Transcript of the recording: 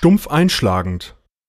stumpf einschlagend.